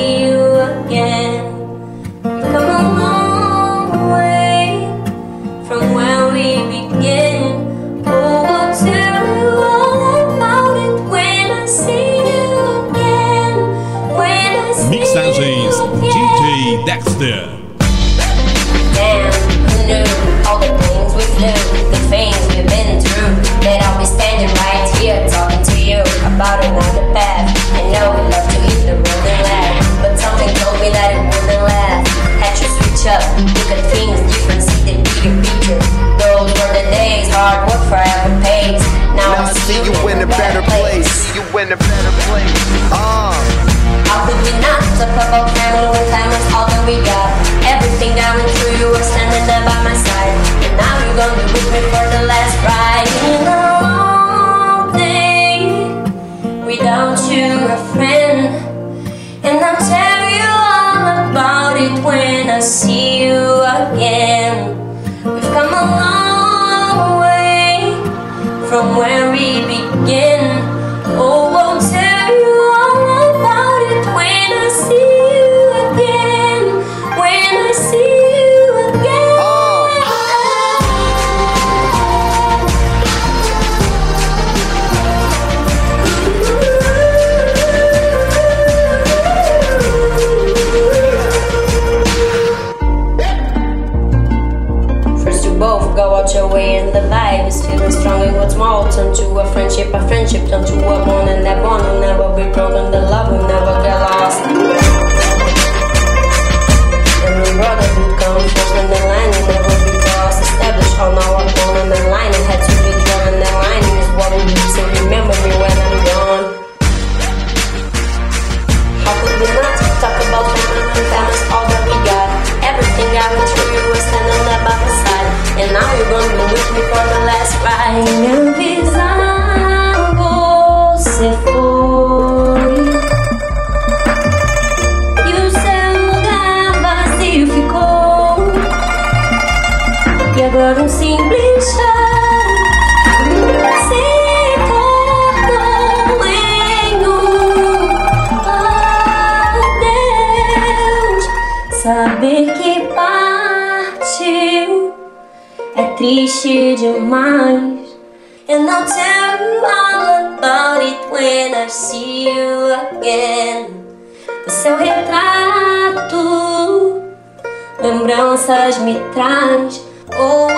see you again. We've come a long way from where we began. Oh, I'll tell you all about it when I see you again. When I see Mixagens you again. DJ Dexter. Hard work forever pays. Now, Now I see you in a better place. See you in a better place. Uh. How could we not talk about family when time is all that we got? Everything I went through, you were standing there by my side. And now you're gonna be with me for the last ride. In a long day without you, a friend. And I'll tell you all about it when I see from what's more turn to a friendship, a friendship turn to a bond and that bond will never be broken, the love will never get lost. Agora um simples chão se tornou em um adeus. Saber que partiu é triste demais. And I'll tell you all about it when I see you again. O seu retrato, lembranças me traz. Oh,